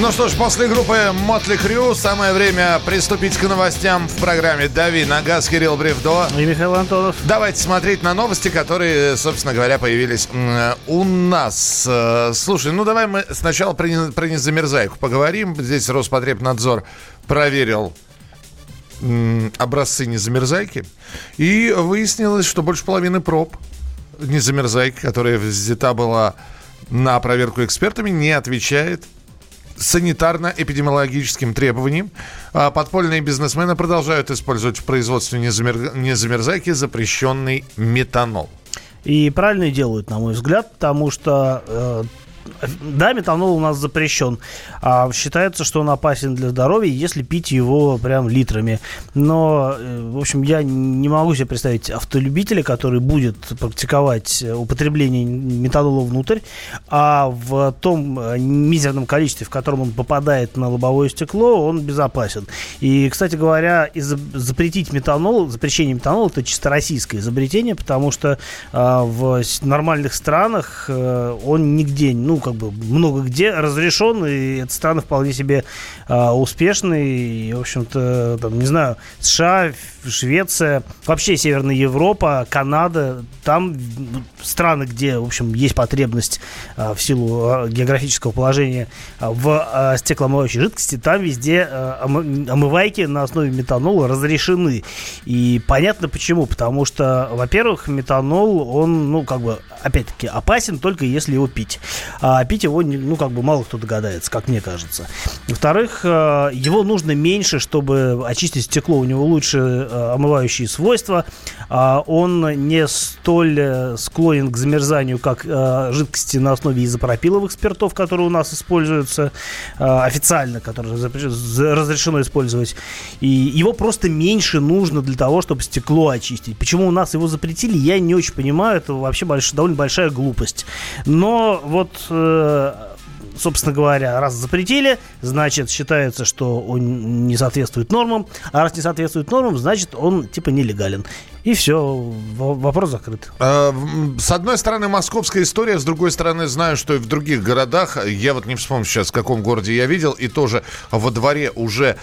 Ну что ж, после группы Мотли Крю самое время приступить к новостям в программе «Дави на газ» Кирилл Бревдо. И Михаил Антонов. Давайте смотреть на новости, которые, собственно говоря, появились у нас. Э, слушай, ну давай мы сначала про, про незамерзайку поговорим. Здесь Роспотребнадзор проверил образцы незамерзайки. И выяснилось, что больше половины проб незамерзайки, которая взята была на проверку экспертами, не отвечает санитарно-эпидемиологическим требованиям. А подпольные бизнесмены продолжают использовать в производстве незамер... незамерзайки запрещенный метанол. И правильно делают, на мой взгляд, потому что э, да, метанол у нас запрещен. А считается, что он опасен для здоровья, если пить его прям литрами. Но, э, в общем, я не могу себе представить автолюбителя, который будет практиковать употребление метанола внутрь, а в том э, мизерном количестве, в котором он попадает на лобовое стекло, он безопасен. И, кстати говоря, запретить метанол, запрещение метанола, это чисто российское изобретение, потому что а, в нормальных странах а, он нигде, ну, как бы много где разрешен, и эта страна вполне себе а, успешный. И, в общем-то, там, не знаю, США, Швеция, вообще Северная Европа, Канада, там страны, где, в общем, есть потребность а, в силу а, географического положения а, в стеклоомывающей жидкости, там везде омывайки на основе метанола разрешены. И понятно почему, потому что, во-первых, метанол, он, ну, как бы, опять-таки, опасен только если его пить. А пить его, ну, как бы, мало кто догадается, как мне кажется. Во-вторых, его нужно меньше, чтобы очистить стекло, у него лучше омывающие свойства. А он не столь э, склонен к замерзанию, как э, жидкости на основе изопропиловых спиртов, которые у нас используются официально, которые разрешено использовать. И его просто меньше нужно для того, чтобы стекло очистить. Почему у нас его запретили, я не очень понимаю. Это вообще больш, довольно большая глупость. Но вот собственно говоря, раз запретили, значит, считается, что он не соответствует нормам, а раз не соответствует нормам, значит, он типа нелегален. И все, вопрос закрыт. А, с одной стороны, московская история, с другой стороны, знаю, что и в других городах, я вот не вспомню сейчас, в каком городе я видел, и тоже во дворе уже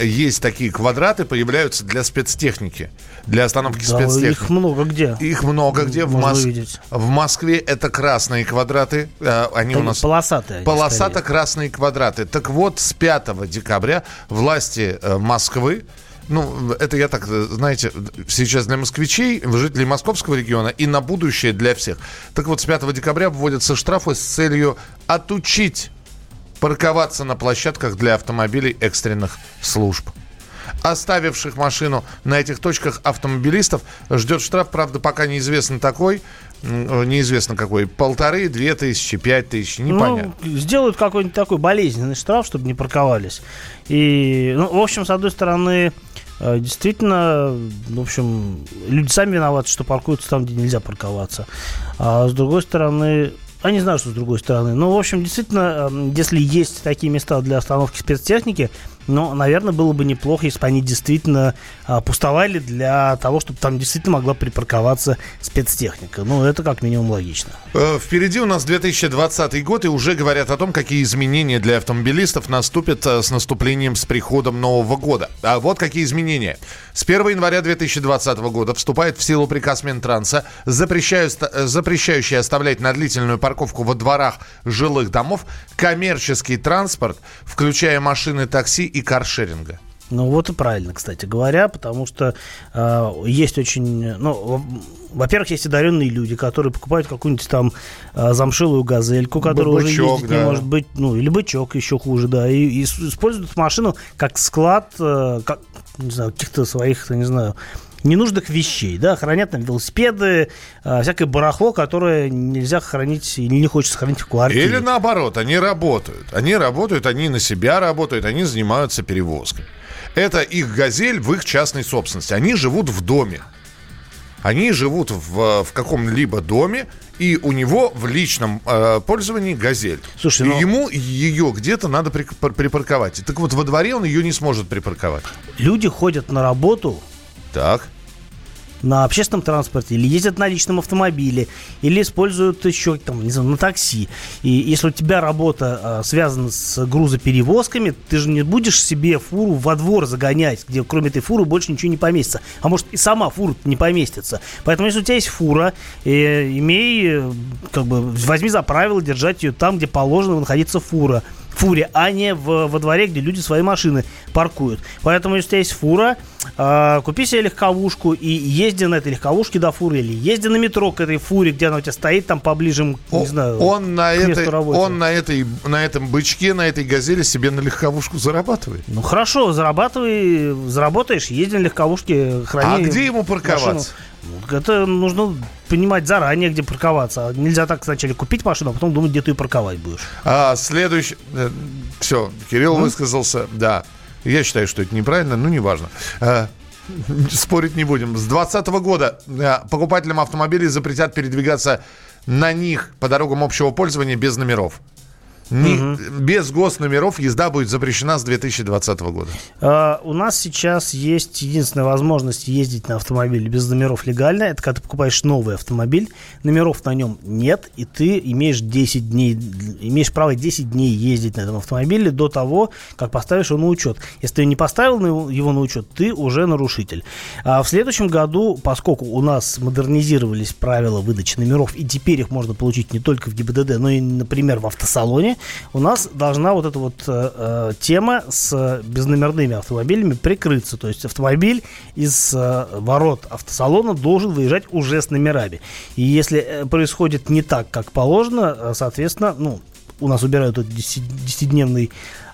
есть такие квадраты, появляются для спецтехники, для остановки да, спецтехники. Их много где. Их много где. в, Мос... в Москве это красные квадраты, а, они это у нас... Полосатые. Полосато-красные квадраты. Так вот, с 5 декабря власти э, Москвы ну, это я так, знаете, сейчас для москвичей, жителей московского региона и на будущее для всех. Так вот, с 5 декабря вводятся штрафы с целью отучить парковаться на площадках для автомобилей экстренных служб. Оставивших машину на этих точках автомобилистов ждет штраф, правда, пока неизвестно такой, неизвестно какой, полторы, две тысячи, пять тысяч, непонятно. Ну, сделают какой-нибудь такой болезненный штраф, чтобы не парковались. И, ну, в общем, с одной стороны, э, действительно, в общем, люди сами виноваты, что паркуются там, где нельзя парковаться. А с другой стороны, а не знаю, что с другой стороны. Но, в общем, действительно, эм, если есть такие места для остановки спецтехники, но, наверное, было бы неплохо, если бы они действительно а, пустовали для того, чтобы там действительно могла припарковаться спецтехника. Ну, это как минимум логично. Э, впереди у нас 2020 год, и уже говорят о том, какие изменения для автомобилистов наступят э, с наступлением, с приходом Нового года. А вот какие изменения. С 1 января 2020 года вступает в силу приказ Минтранса, запрещающий оставлять на длительную парковку во дворах жилых домов коммерческий транспорт, включая машины такси и каршеринга. Ну вот и правильно, кстати говоря, потому что э, есть очень, ну, во-первых, есть одаренные люди, которые покупают какую-нибудь там э, замшилую газельку, которая бычок, уже ездить да. не может быть, ну или бычок еще хуже, да, и, и используют машину как склад, э, как, не знаю, каких-то своих, не знаю, ненужных вещей, да, хранят там велосипеды, э, всякое барахло, которое нельзя хранить или не хочется хранить в квартире. Или наоборот, они работают. Они работают, они на себя работают, они занимаются перевозкой. Это их газель в их частной собственности. Они живут в доме. Они живут в, в каком-либо доме, и у него в личном э, пользовании газель. Слушай, но... Ему ее где-то надо припарковать. Так вот, во дворе он ее не сможет припарковать. Люди ходят на работу так. на общественном транспорте, или ездят на личном автомобиле, или используют еще там, не знаю, на такси. И если у тебя работа а, связана с грузоперевозками, ты же не будешь себе фуру во двор загонять, где кроме этой фуры больше ничего не поместится. А может и сама фура не поместится. Поэтому если у тебя есть фура, э, имей, э, как бы, возьми за правило держать ее там, где положено находиться фура фуре, а не в, во дворе, где люди свои машины паркуют. Поэтому, если у тебя есть фура, э, купи себе легковушку и езди на этой легковушке до фуры, или езди на метро к этой фуре, где она у тебя стоит там поближе, не знаю, он на этой, Он на, этой, на этом бычке, на этой газели себе на легковушку зарабатывает. Ну хорошо, зарабатывай, заработаешь, езди на легковушке, храни А где ему парковаться? Машину. Это нужно понимать заранее, где парковаться. Нельзя так сначала купить машину, а потом думать, где ты ее парковать будешь. А, следующий... Э, Все, Кирилл mm? высказался, да. Я считаю, что это неправильно, но неважно. А, спорить не будем. С 2020 года э, покупателям автомобилей запретят передвигаться на них по дорогам общего пользования без номеров. Не, угу. Без госномеров езда будет запрещена с 2020 года. А, у нас сейчас есть единственная возможность ездить на автомобиле без номеров легально. Это когда ты покупаешь новый автомобиль, номеров на нем нет, и ты имеешь 10 дней, имеешь право 10 дней ездить на этом автомобиле до того, как поставишь его на учет. Если ты не поставил его на учет, ты уже нарушитель. А в следующем году, поскольку у нас модернизировались правила выдачи номеров, и теперь их можно получить не только в ГИБДД, но и, например, в автосалоне, у нас должна вот эта вот э, э, тема с безномерными автомобилями прикрыться. То есть автомобиль из э, ворот автосалона должен выезжать уже с номерами. И если э, происходит не так, как положено, э, соответственно, ну, у нас убирают этот 10-дневный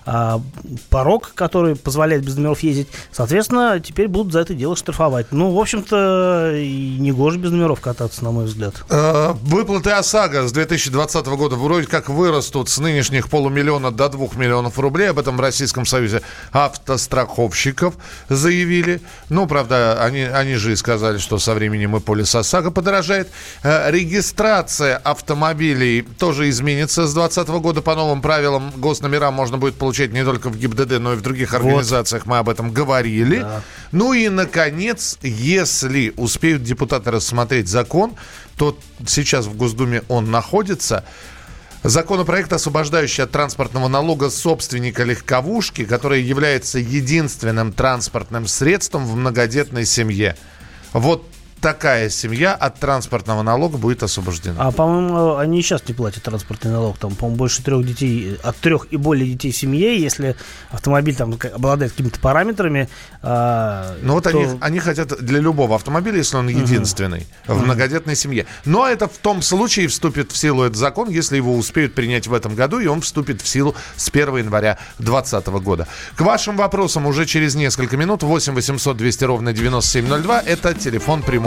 а, порог, который позволяет без номеров ездить. Соответственно, теперь будут за это дело штрафовать. Ну, в общем-то, и не гоже без номеров кататься, на мой взгляд. Э, выплаты ОСАГО с 2020 года вроде как вырастут с нынешних полумиллиона до двух миллионов рублей. Об этом в Российском Союзе автостраховщиков заявили. Ну, правда, они, они же и сказали, что со временем и полис ОСАГО подорожает. Э, регистрация автомобилей тоже изменится с 2020 года. По новым правилам госномера можно будет получить получать не только в ГИБДД, но и в других организациях. Вот. Мы об этом говорили. Да. Ну и, наконец, если успеют депутаты рассмотреть закон, то сейчас в Госдуме он находится. Законопроект, освобождающий от транспортного налога собственника легковушки, который является единственным транспортным средством в многодетной семье. Вот такая семья от транспортного налога будет освобождена. А, по-моему, они сейчас не платят транспортный налог. Там, по-моему, больше трех детей, от трех и более детей в семье, если автомобиль там обладает какими-то параметрами. А, ну вот то... они, они хотят для любого автомобиля, если он единственный, uh-huh. в многодетной семье. Но это в том случае вступит в силу этот закон, если его успеют принять в этом году, и он вступит в силу с 1 января 2020 года. К вашим вопросам уже через несколько минут 8 800 200 ровно 9702. Это телефон прямого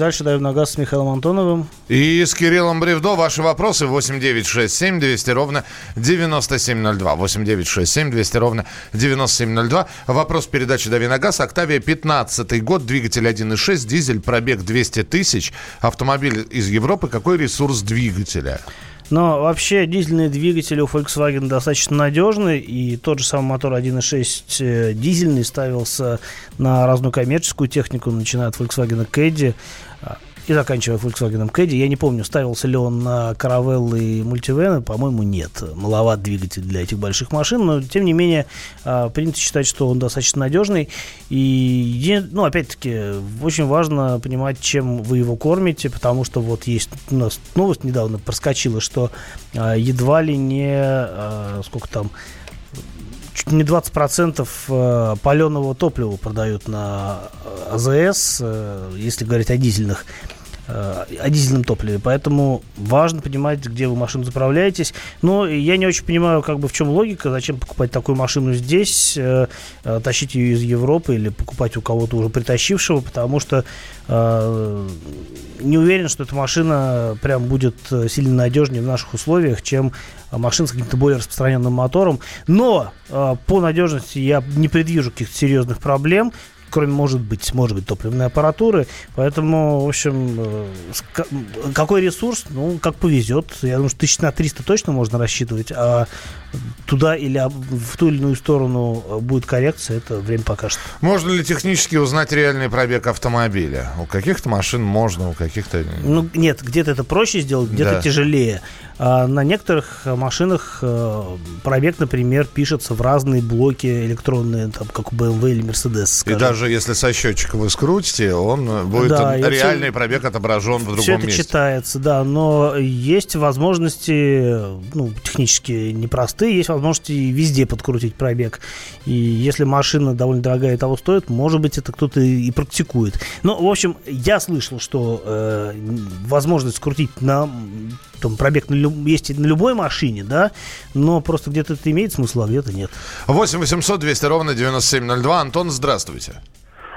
Дальше даем на газ с Михаилом Антоновым. И с Кириллом Бревдо. Ваши вопросы 8967 200 ровно 9702. 8967 200 ровно 9702. Вопрос передачи «Дави на газ». Октавия 15 год, двигатель 1.6, дизель, пробег 200 тысяч. Автомобиль из Европы. Какой ресурс двигателя? Но вообще дизельные двигатели у Volkswagen достаточно надежны, и тот же самый мотор 1.6 э, дизельный ставился на разную коммерческую технику, начиная от Volkswagen Caddy и заканчивая Volkswagen Caddy. Я не помню, ставился ли он на каравеллы и мультивены, по-моему, нет. Маловат двигатель для этих больших машин, но, тем не менее, а, принято считать, что он достаточно надежный. И, ну, опять-таки, очень важно понимать, чем вы его кормите, потому что вот есть у нас новость недавно проскочила, что а, едва ли не, а, сколько там, чуть не 20% э, паленого топлива продают на АЗС, э, если говорить о дизельных о дизельном топливе. Поэтому важно понимать, где вы машину заправляетесь. Но я не очень понимаю, как бы в чем логика, зачем покупать такую машину здесь, э, тащить ее из Европы или покупать у кого-то уже притащившего, потому что э, не уверен, что эта машина прям будет сильно надежнее в наших условиях, чем машин с каким-то более распространенным мотором. Но э, по надежности я не предвижу каких-то серьезных проблем кроме, может быть, может быть, топливной аппаратуры. Поэтому, в общем, э, какой ресурс, ну, как повезет. Я думаю, что тысяч на 300 точно можно рассчитывать, а туда или в ту или иную сторону э, будет коррекция, это время покажет. Можно ли технически узнать реальный пробег автомобиля? У каких-то машин можно, у каких-то... Ну, нет, где-то это проще сделать, где-то да. тяжелее. А на некоторых машинах э, пробег, например, пишется в разные блоки электронные, там, как у BMW или Mercedes. Скажем. И даже если со счетчика вы скрутите, он будет да, реальный все, пробег отображен в другом все это месте. читается, да, но есть возможности, ну, технически непростые, есть возможности везде подкрутить пробег. И если машина довольно дорогая и того стоит, может быть, это кто-то и практикует. Ну, в общем, я слышал, что э, возможность скрутить на там пробег на, есть на любой машине, да, но просто где-то это имеет смысл, а где-то нет. 8 800 200 ровно 9702. Антон, здравствуйте.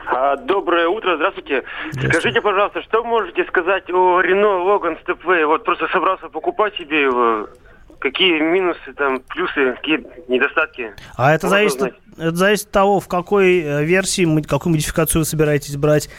А, доброе утро, здравствуйте. здравствуйте. Скажите, пожалуйста, что можете сказать о Renault Logan Stepway? Вот просто собрался покупать себе его. Какие минусы, там, плюсы, какие недостатки? А это зависит, это зависит от того, в какой э, версии, какую модификацию вы собираетесь брать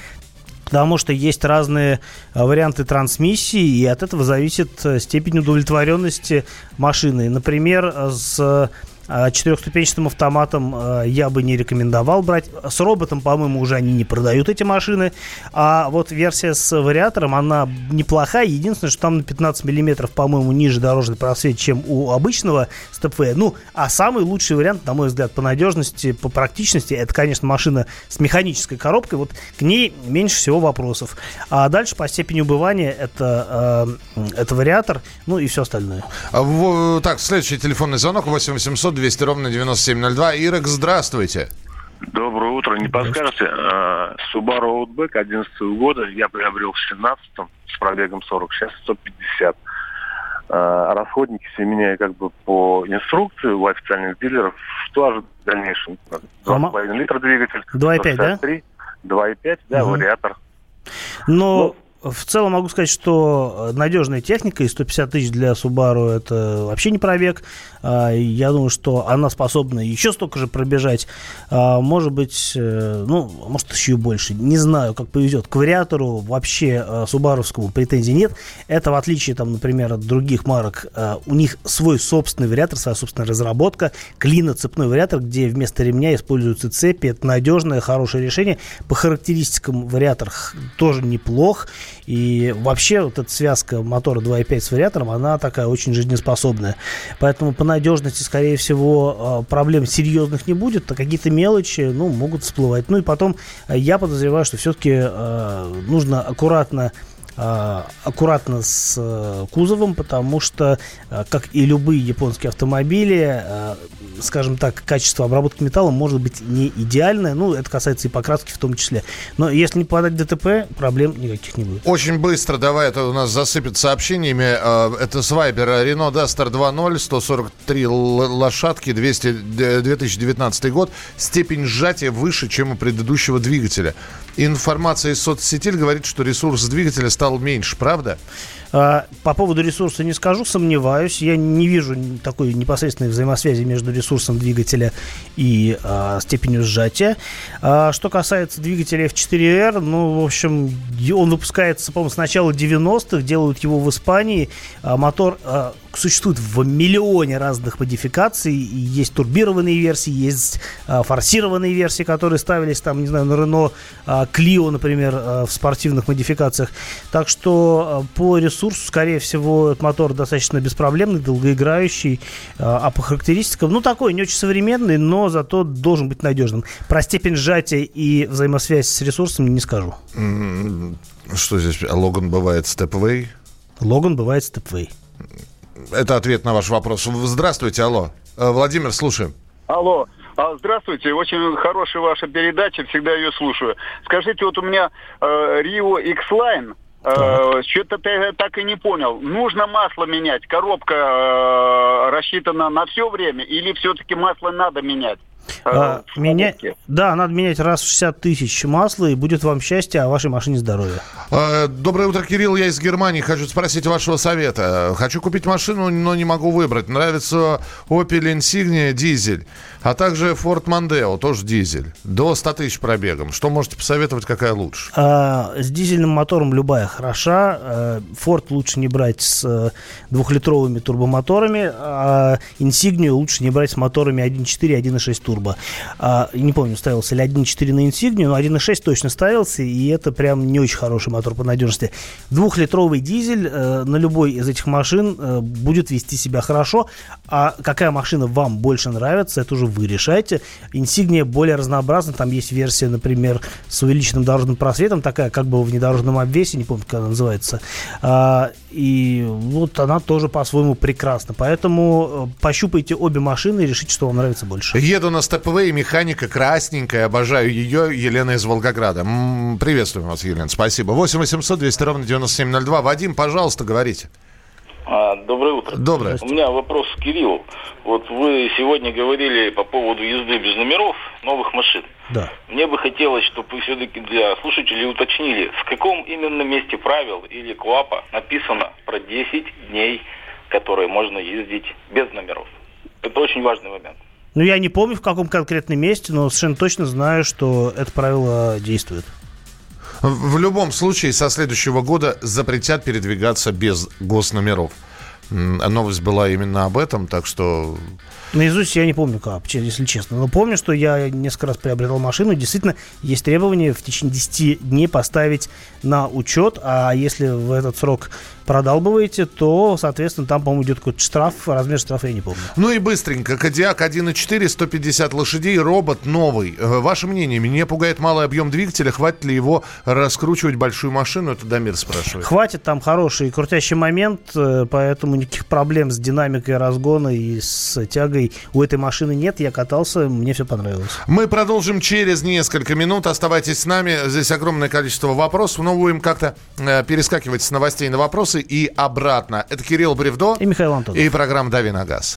потому что есть разные э, варианты трансмиссии, и от этого зависит э, степень удовлетворенности машины. Например, с четырехступенчатым автоматом а, я бы не рекомендовал брать. С роботом, по-моему, уже они не продают эти машины. А вот версия с вариатором, она неплохая. Единственное, что там на 15 миллиметров, по-моему, ниже дорожный просвет, чем у обычного степвея. Ну, а самый лучший вариант, на мой взгляд, по надежности, по практичности, это, конечно, машина с механической коробкой. Вот к ней меньше всего вопросов. А дальше по степени убывания это, э, это вариатор, ну и все остальное. А, так, следующий телефонный звонок 8 800 200 ровно 9702. Ирок, здравствуйте. Доброе утро. Не подскажете, а, Subaru Outback 11 года я приобрел в 17 с пробегом 40, сейчас 150. А, расходники все меняю как бы по инструкции у официальных дилеров. Что ожидать в дальнейшем? 2,5 литра двигатель. 2,5, да? 2,5, да, угу. вариатор. Но ну, в целом могу сказать, что надежная техника и 150 тысяч для Subaru это вообще не пробег. А, я думаю, что она способна еще столько же пробежать. А, может быть, э, ну, может еще и больше. Не знаю, как повезет. К вариатору вообще э, субаровскому претензий нет. Это в отличие, там, например, от других марок. Э, у них свой собственный вариатор, своя собственная разработка. Клиноцепной вариатор, где вместо ремня используются цепи. Это надежное, хорошее решение. По характеристикам вариатор тоже неплох. И вообще вот эта связка мотора 2.5 с вариатором, она такая очень жизнеспособная. Поэтому по надежности, скорее всего, а, проблем серьезных не будет, а какие-то мелочи, ну, могут всплывать. Ну и потом а, я подозреваю, что все-таки э, нужно аккуратно а, аккуратно с кузовом, потому что, как и любые японские автомобили, скажем так, качество обработки металла может быть не идеальное. Ну, это касается и покраски в том числе. Но если не подать ДТП, проблем никаких не будет. Очень быстро, давай, это у нас засыпет сообщениями. Это Свайбер Renault Duster 2.0, 143 лошадки, 200, 2019 год. Степень сжатия выше, чем у предыдущего двигателя. Информация из соцсетей говорит, что ресурс двигателя стал меньше, правда? А, по поводу ресурса не скажу, сомневаюсь. Я не вижу такой непосредственной взаимосвязи между ресурсом двигателя и а, степенью сжатия. А, что касается двигателя F4R, ну, в общем, он выпускается, по-моему, с начала 90-х, делают его в Испании. Мотор существует в миллионе разных модификаций. И есть турбированные версии, есть а, форсированные версии, которые ставились там, не знаю, на Рено а, Клио, например, а, в спортивных модификациях. Так что а, по ресурсу, скорее всего, этот мотор достаточно беспроблемный, долгоиграющий, а, а по характеристикам, ну, такой не очень современный, но зато должен быть надежным. Про степень сжатия и взаимосвязь с ресурсами не скажу. Что здесь? А Логан бывает степвей? Логан бывает степвей. Это ответ на ваш вопрос. Здравствуйте, алло. Э, Владимир, слушаем. Алло. А, здравствуйте, очень хорошая ваша передача, всегда ее слушаю. Скажите, вот у меня э, Rio X-Line, э, что-то я так и не понял. Нужно масло менять? Коробка э, рассчитана на все время или все-таки масло надо менять? А, в меня... коробке? Да, надо менять раз в 60 тысяч масла, и будет вам счастье, а вашей машине здоровье. Э, Доброе утро, Кирилл. Я из Германии. Хочу спросить вашего совета. Хочу купить машину, но не могу выбрать. Нравится Opel Insignia дизель, а также Ford Mondeo, тоже дизель. До 100 тысяч пробегом. Что можете посоветовать, какая лучше? А, с дизельным мотором любая хороша. А, Ford лучше не брать с э, двухлитровыми турбомоторами, а Insignia лучше не брать с моторами 1.4 и 1.6 турбо. А, не помню, ставился ли 1.4 на Insignia, но 1.6 точно ставился, и это прям не очень хороший мотор по надежности. Двухлитровый дизель э, на любой из этих машин э, будет вести себя хорошо, а какая машина вам больше нравится, это уже вы решаете. Insignia более разнообразна, там есть версия, например, с увеличенным дорожным просветом, такая как бы в внедорожном обвесе, не помню, как она называется. А, и вот она тоже по-своему прекрасна. Поэтому э, пощупайте обе машины и решите, что вам нравится больше. Еду на степвей, механика красненькая, обожаю ее. Елена из Волгограда. М, Приветствуем вас, Елена, спасибо. 8 800 200 ровно 9702. Вадим, пожалуйста, говорите. А, доброе утро. Доброе. У меня вопрос к Кириллу. Вот вы сегодня говорили по поводу езды без номеров новых машин. Да. Мне бы хотелось, чтобы вы все-таки для слушателей уточнили, в каком именно месте правил или КОАПа написано про 10 дней, которые можно ездить без номеров. Это очень важный момент. Ну, я не помню, в каком конкретном месте, но совершенно точно знаю, что это правило действует. В любом случае, со следующего года запретят передвигаться без госномеров. Новость была именно об этом, так что... Наизусть я не помню, как, если честно. Но помню, что я несколько раз приобретал машину. и Действительно, есть требование в течение 10 дней поставить на учет. А если в этот срок продалбываете, то, соответственно, там, по-моему, идет какой-то штраф. Размер штрафа я не помню. Ну и быстренько. Кодиак 1.4, 150 лошадей, робот новый. Э, Ваше мнение, меня пугает малый объем двигателя. Хватит ли его раскручивать большую машину? Это Дамир спрашивает. Хватит, там хороший крутящий момент, э, поэтому никаких проблем с динамикой разгона и с тягой у этой машины нет. Я катался, мне все понравилось. Мы продолжим через несколько минут. Оставайтесь с нами. Здесь огромное количество вопросов, но будем как-то э, перескакивать с новостей на вопросы и обратно. Это Кирилл Бревдо и Михаил Антонов. И программа «Дави на газ».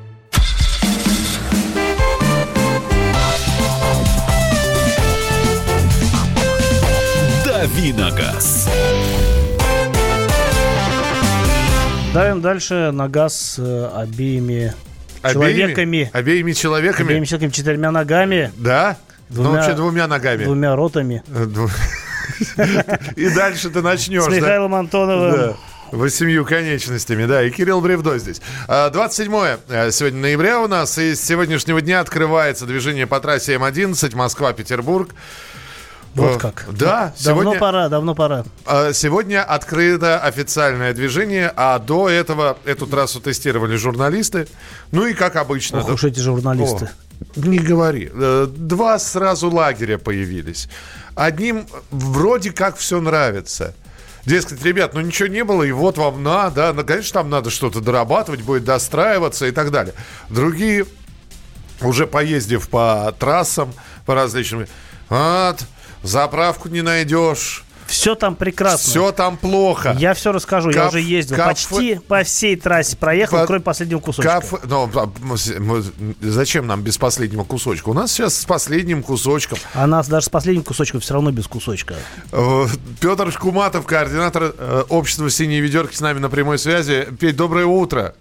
Давиногаз. Давим дальше на газ э, обеими, человеками. Обеими человеками? Обеими человеками, четырьмя ногами. Да? Двумя, ну, вообще двумя ногами. Двумя ротами. И дальше ты начнешь. С? Михаилом Антоновым. Да. Восемью конечностями, да, и Кирилл Бревдо здесь. А, 27 э, сегодня ноября у нас, и с сегодняшнего дня открывается движение по трассе М11 Москва-Петербург. Вот как. Да, Давно сегодня, пора, давно пора. а, сегодня открыто официальное движение, а до этого эту трассу тестировали журналисты. Ну и как обычно. Ох да- уж эти журналисты. О, не говори. Э, Два сразу лагеря появились. Одним вроде как все нравится. Дескать, ребят, ну ничего не было, и вот вам на, да, ну, конечно, там надо что-то дорабатывать, будет достраиваться и так далее. Другие, уже поездив по трассам, по различным, вот, заправку не найдешь, Все там прекрасно. Все там плохо. Я все расскажу. я Каф- уже ездил. кафе- Почти по всей трассе проехал, По- кроме последнего кусочка. Кафе- ну, а, зачем нам без последнего кусочка? У нас сейчас с последним кусочком. А нас даже с последним кусочком все равно без кусочка. Э, Петр Шкуматов, координатор э, общества «Синие ведерки» с нами на прямой связи. Петь, доброе утро.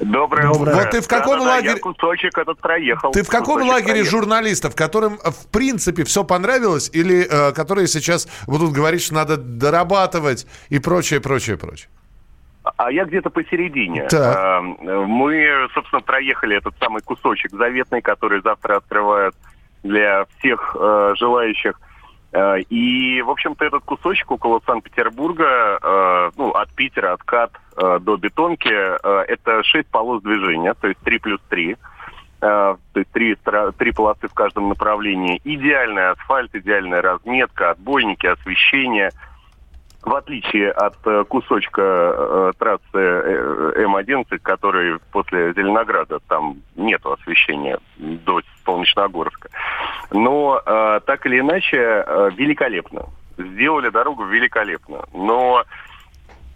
Доброе, Доброе. утро. Вот ты в каком Да-да-да, лагере- Я кусочек этот проехал. Ты в каком Кусочек лагере проехал. журналистов, которым э, в принципе все понравилось, или э, которые сейчас будут говорить, что надо дорабатывать и прочее, прочее, прочее? А я где-то посередине. Так. А, Мы, собственно, проехали этот самый кусочек заветный, который завтра открывают для всех э, желающих. Э, И, в общем-то, этот кусочек около Санкт-Петербурга, э, ну, от Питера, от КАТ э, до Бетонки, это 6 полос движения, то есть 3 плюс 3. Э, То есть три, три полосы в каждом направлении. Идеальный асфальт, идеальная разметка, отбойники, освещение – в отличие от э, кусочка э, трассы э, М-11, который после Зеленограда, там нету освещения до Солнечногорска. Но так или иначе, великолепно. Сделали дорогу великолепно. Но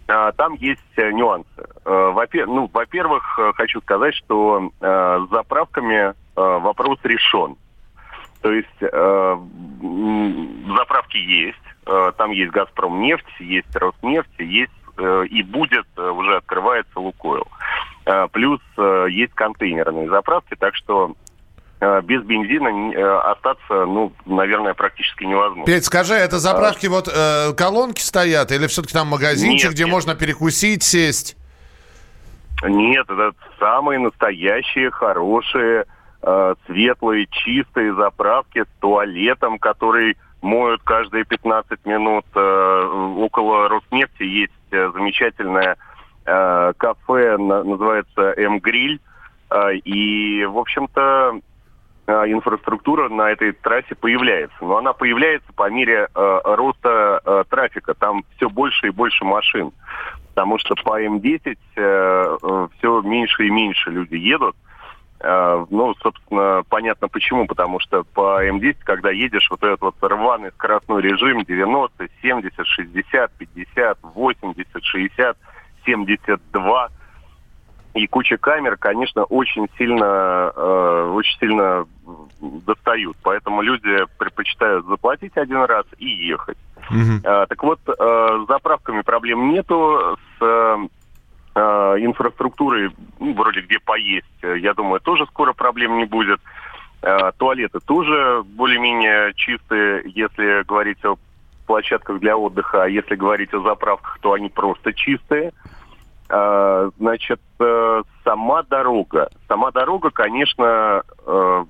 там есть нюансы. Э, вопе- ну, во-первых, хочу сказать, что с заправками вопрос решен. То есть э, заправки есть, э, там есть Газпром нефть, есть Роснефть, есть э, и будет э, уже открывается Лукойл. Э, плюс э, есть контейнерные заправки, так что э, без бензина э, остаться, ну, наверное, практически невозможно. Петь, скажи, это заправки вот э, колонки стоят, или все-таки там магазинчик, Нет, где нет. можно перекусить, сесть? Нет, это самые настоящие, хорошие, э, светлые, чистые заправки с туалетом, который моют каждые 15 минут. Э, около Роснефти есть э, замечательное э, кафе, на- называется М-Гриль. Э, и, в общем-то, э, инфраструктура на этой трассе появляется. Но она появляется по мере э, роста э, трафика. Там все больше и больше машин. Потому что по М10 все меньше и меньше люди едут. Э, ну, собственно, понятно почему. Потому что по М10, когда едешь, вот этот вот рваный скоростной режим 90, 70, 60, 50, 80, 60, 72 и куча камер, конечно, очень сильно, э, очень сильно достают. Поэтому люди предпочитают заплатить один раз и ехать. Э, так вот, э, с заправками проблем нету, с э, инфраструктурой, ну, вроде где поесть, э, я думаю, тоже скоро проблем не будет. Э, туалеты тоже более-менее чистые, если говорить о площадках для отдыха, а если говорить о заправках, то они просто чистые. Значит, сама дорога. Сама дорога, конечно,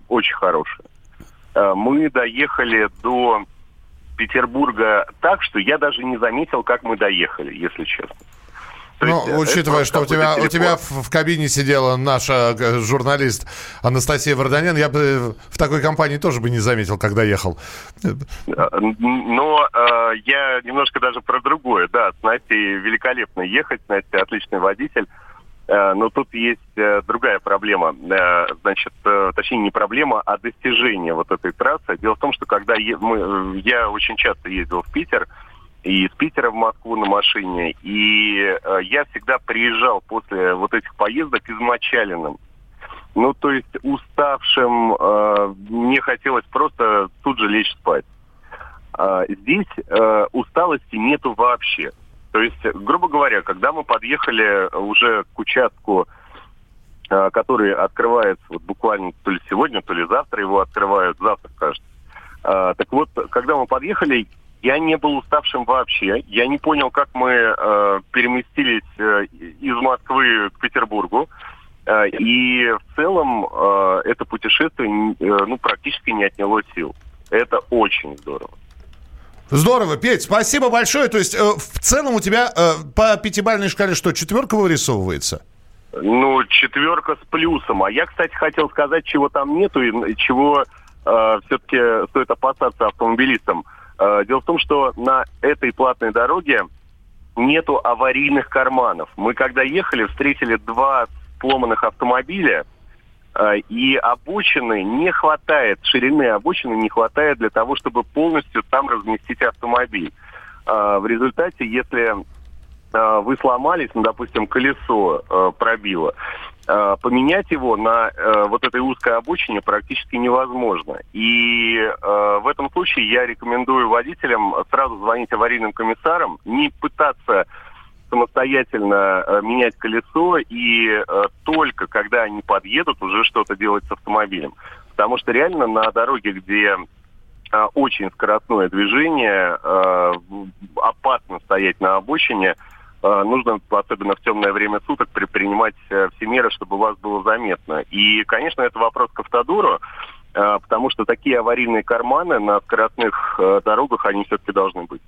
очень хорошая. Мы доехали до Петербурга так, что я даже не заметил, как мы доехали, если честно. Ну, э, учитывая, что у тебя, у тебя в, кабине сидела наша э, журналист Анастасия Варданян, я бы в такой компании тоже бы не заметил, когда ехал. Э, Но э, я немножко даже про другое. Да, с Настей великолепно ехать, Настя отличный водитель. Э, Но тут есть э, другая проблема. Э, Значит, э, точнее не проблема, а достижение вот этой трассы. Дело в том, что когда е- мы, э, я очень часто ездил в Питер, и из Питера в Москву на машине, и э, я всегда приезжал после вот этих поездок измочаленным. Ну, то есть уставшим, э, мне хотелось просто тут же лечь спать. А, здесь э, усталости нету вообще. То есть, грубо говоря, когда мы подъехали уже к участку, э, который открывается вот буквально то ли сегодня, то ли завтра его открывают, завтра, кажется. А, так вот, когда мы подъехали, я не был уставшим вообще. Я не понял, как мы э, переместились э, из Москвы к Петербургу. Э, и в целом э, это путешествие э, ну, практически не отняло сил. Это очень здорово. Здорово, Петь, спасибо большое. То есть, э, в целом у тебя э, по пятибалльной шкале что, четверка вырисовывается? Ну, четверка с плюсом. А я, кстати, хотел сказать, чего там нету и чего э, все-таки стоит опасаться автомобилистам. Э, дело в том, что на этой платной дороге нету аварийных карманов. Мы когда ехали, встретили два сломанных автомобиля, э, и обочины не хватает, ширины обочины не хватает для того, чтобы полностью там разместить автомобиль. А, в результате, если вы сломались, ну, допустим, колесо пробило, поменять его на а, вот этой узкой обочине практически невозможно. И а, в этом случае я рекомендую водителям сразу звонить аварийным комиссарам, не пытаться самостоятельно э, менять колесо и э, только когда они подъедут, уже что-то делать с автомобилем. Потому что реально на дороге, где э, очень скоростное движение, э, опасно стоять на обочине, э, нужно, особенно в темное время суток, предпринимать э, все меры, чтобы вас было заметно. И, конечно, это вопрос к автодору, э, потому что такие аварийные карманы на скоростных э, дорогах, они все-таки должны быть.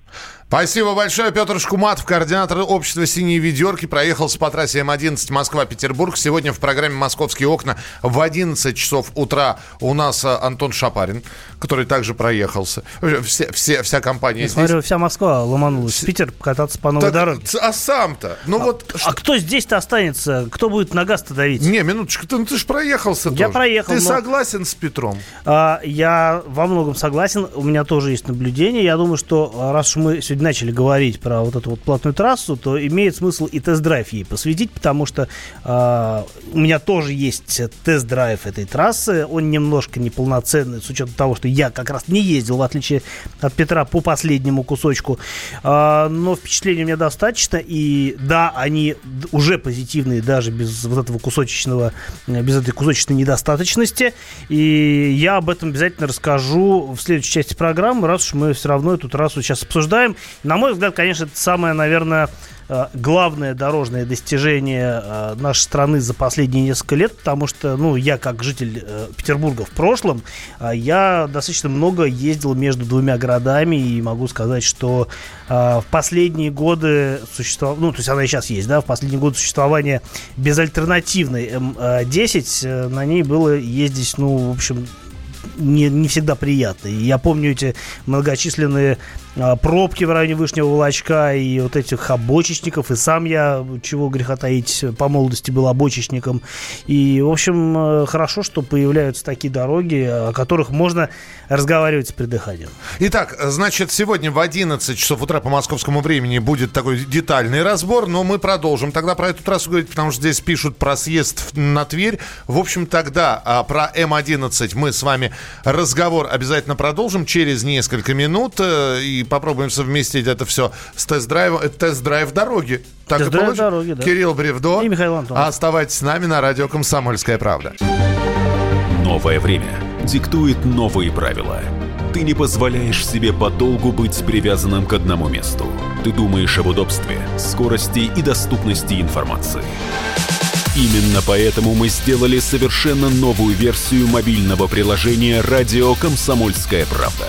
Спасибо большое. Петр Шкуматов, координатор общества «Синие ведерки», проехался по трассе М11 Москва-Петербург. Сегодня в программе «Московские окна» в 11 часов утра у нас а, Антон Шапарин, который также проехался. Все, все, вся компания Я здесь. смотрю, вся Москва ломанулась в Питер покататься по новой Так, дороге. А сам-то? Ну а, вот... а кто здесь-то останется? Кто будет на газ-то давить? Не, минуточку, ты, ну, ты же проехался Я тоже. проехал, Ты но- согласен с Петром? А, я во многом согласен. У меня тоже есть наблюдение. Я думаю, что а, раз уж мы сегодня начали говорить про вот эту вот платную трассу, то имеет смысл и тест-драйв ей посвятить, потому что а, у меня тоже есть тест-драйв этой трассы. Он немножко неполноценный, с учетом того, что я как раз не ездил, в отличие от Петра, по последнему кусочку. А, но впечатлений у меня достаточно. И да, они уже позитивные, даже без вот этого кусочечного, без этой кусочечной недостаточности. И я об этом обязательно расскажу в следующей части программы, раз уж мы все равно эту трассу сейчас обсуждаем. На мой взгляд, конечно, это самое, наверное, главное дорожное достижение э, нашей страны за последние несколько лет, потому что, ну, я как житель э, Петербурга в прошлом, э, я достаточно много ездил между двумя городами и могу сказать, что э, в последние годы существования, ну, то есть она и сейчас есть, да, в последние годы существования безальтернативной М10, э, на ней было ездить, ну, в общем, не, не всегда приятно. И я помню эти многочисленные пробки в районе Вышнего Волочка и вот этих обочечников. И сам я, чего греха таить, по молодости был обочечником. И, в общем, э, хорошо, что появляются такие дороги, о которых можно разговаривать с придыханием. Итак, значит, сегодня в 11 часов утра по московскому времени будет такой детальный разбор, но мы продолжим тогда про эту трассу говорить, потому что здесь пишут про съезд на Тверь. В общем, тогда а, про М11 мы с вами разговор обязательно продолжим через несколько минут э, и попробуем совместить это все с тест-драйвом. Это тест-драйв дороги. Так и Тест-драйв получится? дороги, да. Кирилл Бревдо. И Михаил Антонов. Оставайтесь с нами на радио «Комсомольская правда». Новое время диктует новые правила. Ты не позволяешь себе подолгу быть привязанным к одному месту. Ты думаешь об удобстве, скорости и доступности информации. Именно поэтому мы сделали совершенно новую версию мобильного приложения «Радио Комсомольская правда».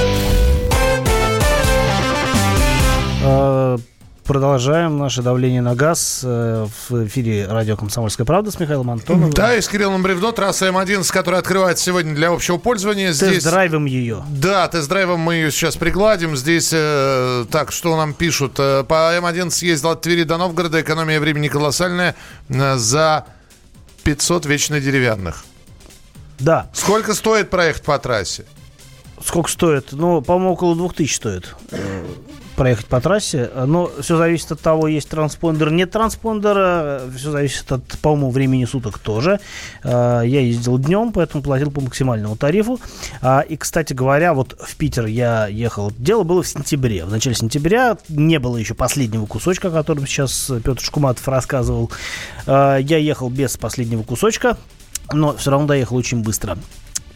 Продолжаем наше давление на газ э, в эфире радио «Комсомольская правда» с Михаилом Антоновым. Да, и с Кириллом Бревдо, трасса М11, которая открывается сегодня для общего пользования. Здесь... Тест-драйвом ее. Да, тест-драйвом мы ее сейчас пригладим. Здесь, э, так, что нам пишут? Э, по М11 ездил от Твери до Новгорода. Экономия времени колоссальная. э, за 500 вечно деревянных. Да. Сколько стоит проехать по трассе? Сколько стоит? Ну, по-моему, около 2000 стоит проехать по трассе. Но все зависит от того, есть транспондер, нет транспондера. Все зависит от, по-моему, времени суток тоже. Э, Я ездил днем, поэтому платил по максимальному тарифу. А, И, кстати говоря, вот в Питер я ехал. Дело было в сентябре. В начале сентября не было еще последнего кусочка, о котором сейчас Петр Шкуматов рассказывал. Э, Я ехал без последнего кусочка, но все равно доехал очень быстро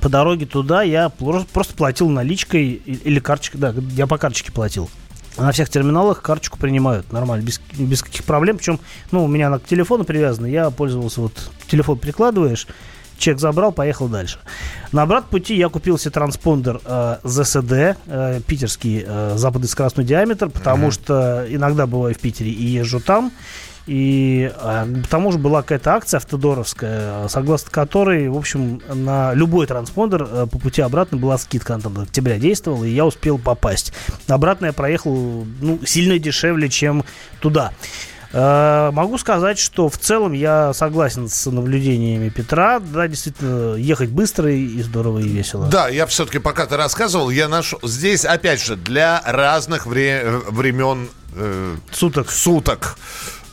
по дороге туда я просто платил наличкой или карточкой. Да, я по карточке платил. На всех терминалах карточку принимают нормально, без, без каких проблем. Причем, ну, у меня она к телефону привязана, я пользовался вот, телефон прикладываешь, чек забрал, поехал дальше. На обратном пути я купил себе транспондер э, ZSD, э, питерский э, западно-скоростной диаметр, потому что иногда бываю в Питере и езжу там. И а, к тому же была какая-то акция автодоровская, согласно которой, в общем, на любой транспондер а, по пути обратно была скидка, она там до октября действовала, и я успел попасть. Обратно я проехал ну, сильно дешевле, чем туда. А, могу сказать, что в целом я согласен с наблюдениями Петра. Да, действительно, ехать быстро и здорово и весело. Да, я все-таки, пока ты рассказывал, я нашел... Здесь, опять же, для разных вре... времен... Э, суток. Суток.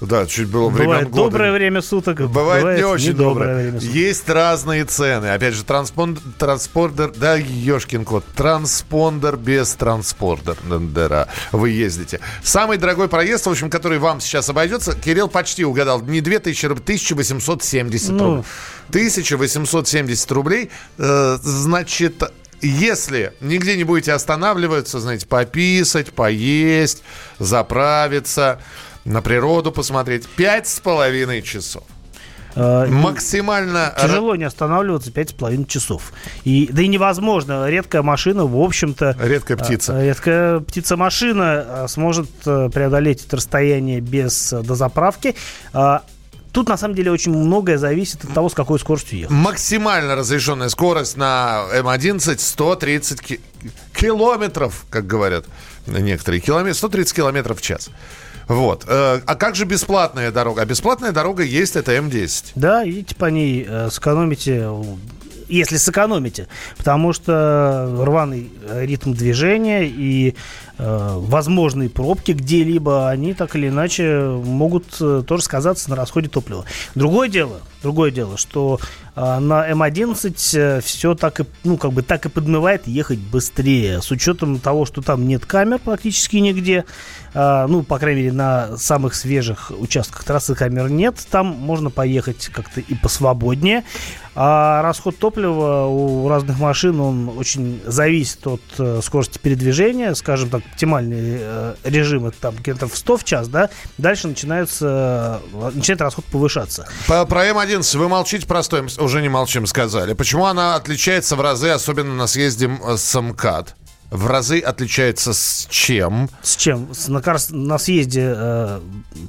Да, чуть было время Бывает года. доброе время суток. Бывает, бывает не очень доброе. время суток. Есть разные цены. Опять же, транспонд, транспордер, да, ешкин кот, транспондер без транспордера. Вы ездите. Самый дорогой проезд, в общем, который вам сейчас обойдется, Кирилл почти угадал, не 2000 рублей, 1870 Ну. рублей. 1870 рублей, э, значит, если нигде не будете останавливаться, знаете, пописать, поесть, заправиться, на природу посмотреть, пять с половиной часов. Э, Максимально... Тяжело не останавливаться пять с половиной часов. И, да и невозможно. Редкая машина, в общем-то... Редкая птица. э, Редкая птица-машина сможет э, преодолеть это расстояние без э, дозаправки. А, Тут, на самом деле, очень многое зависит от того, с какой скоростью ехать. Максимально разрешенная скорость на М11 130 ки- километров, как говорят некоторые, километров, 130 километров в час. Вот. Э, А как же бесплатная дорога? А бесплатная дорога есть, это М10. Да, идите по ней, сэкономите, э, если сэкономите, потому что рваный э, ритм движения и э, возможные пробки где-либо, они так или иначе могут тоже сказаться на расходе топлива. Другое дело, другое дело, что э, на М11 все так и, ну, как бы так и подмывает ехать быстрее, с учетом того, что там нет камер практически нигде, а, ну, по крайней мере, на самых свежих участках трассы камер нет, там можно поехать как-то и посвободнее. А расход топлива у разных машин, он очень зависит от э, скорости передвижения, скажем так, оптимальный э, режим это там километров 100 в час, да, дальше начинается, э, начинает расход повышаться. По, про М11 вы молчите про уже не молчим, сказали. Почему она отличается в разы, особенно на съезде м, с МКАД? В разы отличается с чем? С чем? С- на, на съезде, э,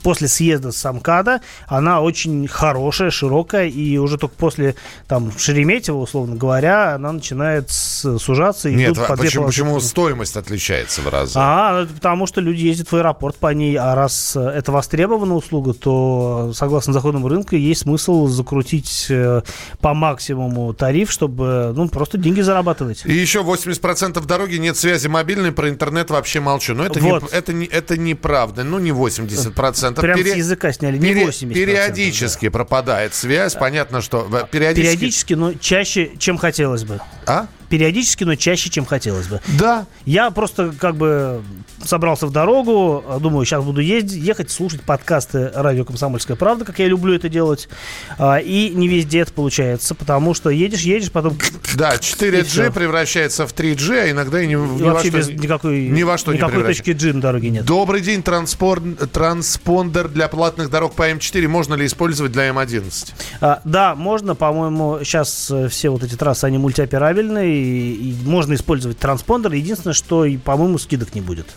после съезда с Амкада, она очень хорошая, широкая, и уже только после там Шереметьево, условно говоря, она начинает с- сужаться. и Нет, а почему, почему стоимость отличается в разы? А, ну, это потому что люди ездят в аэропорт по ней, а раз это востребованная услуга, то согласно законам рынка есть смысл закрутить э, по максимуму тариф, чтобы ну, просто деньги зарабатывать. И еще 80% дороги нет связи мобильной, про интернет вообще молчу. Но это, Вот. не, это, не, это неправда. Ну, не 80%. Прям Пере- с языка сняли, не пере- 80%. Периодически пропадает связь. Понятно, что в- периодически... Периодически, но чаще, чем хотелось бы. А? Периодически, но чаще, чем хотелось бы. Да. Я просто как бы собрался в дорогу, думаю, сейчас буду ездить, ехать, слушать подкасты радио «Комсомольская правда», как я люблю это делать. А, И не везде это получается, потому что едешь, едешь, потом... Да, И 4G всё. превращается в 3G, а иногда и ни, ни И во вообще что, без никакой, ни во что не никакой превращается. точки G на дороге нет. Добрый день, транспор- транспондер для платных дорог по М4 можно ли использовать для М11? А, да, можно, по-моему, сейчас э, все вот эти трассы, они мультиоперабельные, и, и можно использовать транспондер. Единственное, что, и, по-моему, скидок не будет.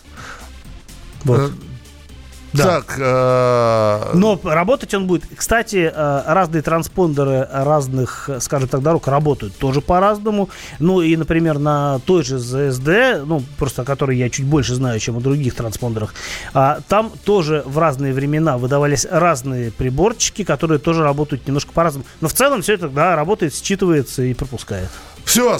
Вот. Да. Так, э, Но работать он будет. Кстати, э, разные транспондеры разных, э, скажем так, дорог работают тоже по-разному. Ну и, например, на той же ZSD, ну просто о которой я чуть больше знаю, чем о других транспондерах, а, там тоже в разные времена выдавались разные приборчики, которые тоже работают немножко по-разному. Но в целом все это, да, работает, считывается и пропускает. Все.